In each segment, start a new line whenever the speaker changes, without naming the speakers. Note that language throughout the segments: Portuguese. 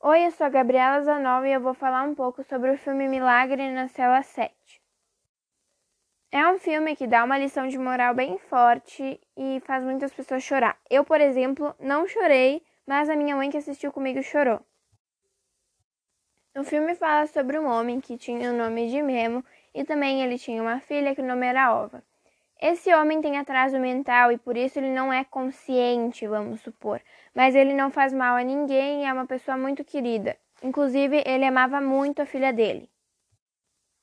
Oi, eu sou a Gabriela Zanova e eu vou falar um pouco sobre o filme Milagre na Cela 7. É um filme que dá uma lição de moral bem forte e faz muitas pessoas chorar. Eu, por exemplo, não chorei, mas a minha mãe que assistiu comigo chorou. O filme fala sobre um homem que tinha o nome de Memo e também ele tinha uma filha que o nome era Ova. Esse homem tem atraso mental e por isso ele não é consciente, vamos supor, mas ele não faz mal a ninguém e é uma pessoa muito querida. Inclusive, ele amava muito a filha dele.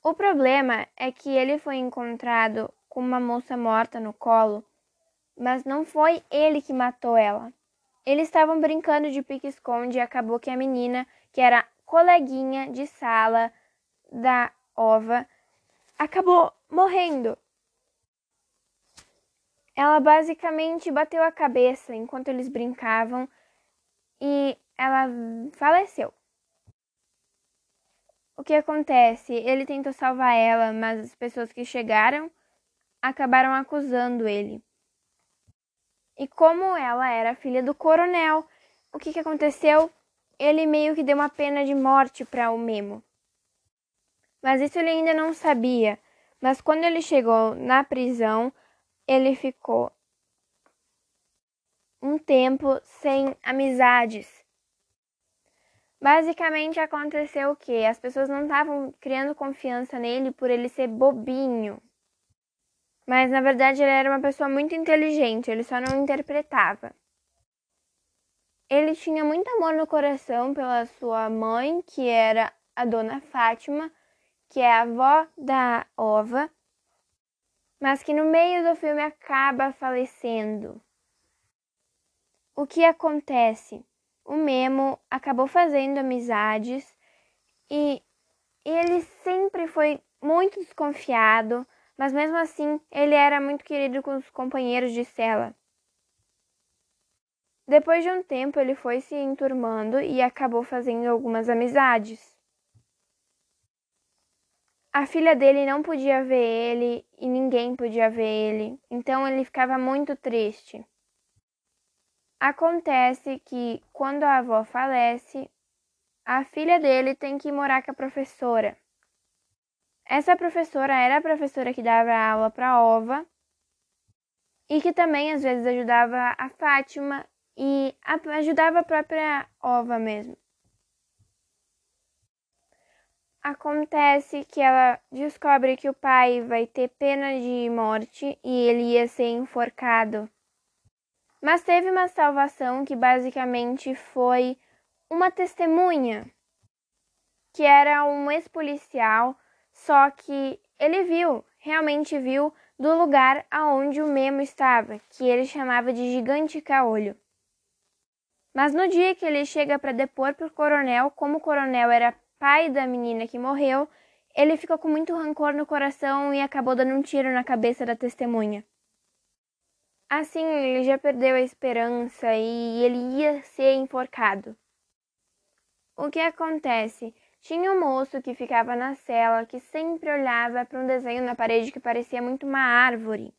O problema é que ele foi encontrado com uma moça morta no colo, mas não foi ele que matou ela. Eles estavam brincando de pique-esconde e acabou que a menina, que era coleguinha de sala da Ova, acabou morrendo. Ela basicamente bateu a cabeça enquanto eles brincavam e ela faleceu. O que acontece? Ele tentou salvar ela, mas as pessoas que chegaram acabaram acusando ele. E como ela era filha do coronel, o que, que aconteceu? Ele meio que deu uma pena de morte para o Memo. Mas isso ele ainda não sabia. Mas quando ele chegou na prisão, ele ficou um tempo sem amizades. Basicamente aconteceu o que? As pessoas não estavam criando confiança nele por ele ser bobinho. Mas na verdade ele era uma pessoa muito inteligente, ele só não interpretava. Ele tinha muito amor no coração pela sua mãe, que era a dona Fátima, que é a avó da Ova, mas que no meio do filme acaba falecendo. O que acontece? O Memo acabou fazendo amizades e ele sempre foi muito desconfiado, mas mesmo assim ele era muito querido com os companheiros de cela. Depois de um tempo, ele foi se enturmando e acabou fazendo algumas amizades. A filha dele não podia ver ele e ninguém podia ver ele, então ele ficava muito triste. Acontece que, quando a avó falece, a filha dele tem que morar com a professora. Essa professora era a professora que dava aula para Ova e que também às vezes ajudava a Fátima e ajudava a própria Ova mesmo. Acontece que ela descobre que o pai vai ter pena de morte e ele ia ser enforcado. Mas teve uma salvação que basicamente foi uma testemunha, que era um ex-policial, só que ele viu, realmente viu, do lugar aonde o Memo estava, que ele chamava de Gigante Caolho. Mas no dia que ele chega para depor para o coronel, como o coronel era pai da menina que morreu, ele ficou com muito rancor no coração e acabou dando um tiro na cabeça da testemunha. Assim, ele já perdeu a esperança e ele ia ser enforcado. O que acontece? Tinha um moço que ficava na cela que sempre olhava para um desenho na parede que parecia muito uma árvore.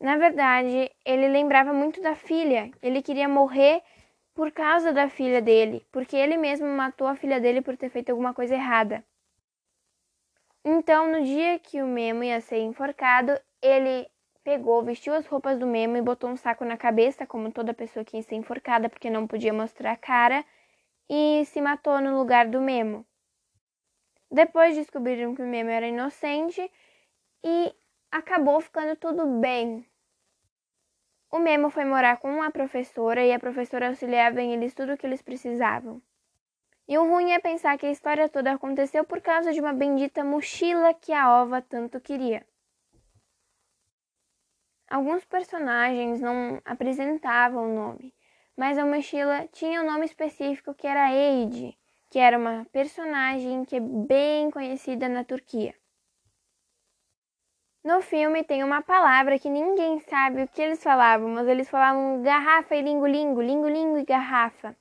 Na verdade, ele lembrava muito da filha. Ele queria morrer por causa da filha dele, porque ele mesmo matou a filha dele por ter feito alguma coisa errada. Então, no dia que o Memo ia ser enforcado, ele pegou, vestiu as roupas do Memo e botou um saco na cabeça, como toda pessoa que ia ser enforcada, porque não podia mostrar a cara, e se matou no lugar do Memo. Depois descobriram que o Memo era inocente e acabou ficando tudo bem. O Memo foi morar com uma professora e a professora auxiliava em eles tudo o que eles precisavam. E o ruim é pensar que a história toda aconteceu por causa de uma bendita mochila que a Ova tanto queria. Alguns personagens não apresentavam o nome, mas a mochila tinha um nome específico que era Eide, que era uma personagem que é bem conhecida na Turquia. No filme tem uma palavra que ninguém sabe o que eles falavam, mas eles falavam garrafa e lingo-lingo, lingo-lingo e garrafa.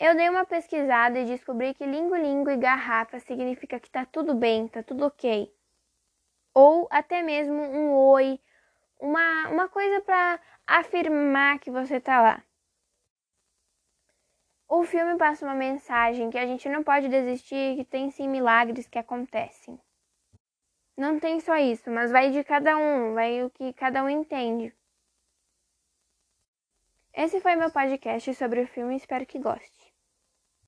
Eu dei uma pesquisada e descobri que lingo-lingo e garrafa significa que tá tudo bem, tá tudo ok. Ou até mesmo um oi, uma, uma coisa para afirmar que você tá lá. O filme passa uma mensagem que a gente não pode desistir, que tem sim milagres que acontecem. Não tem só isso, mas vai de cada um, vai o que cada um entende. Esse foi meu podcast sobre o filme, espero que goste.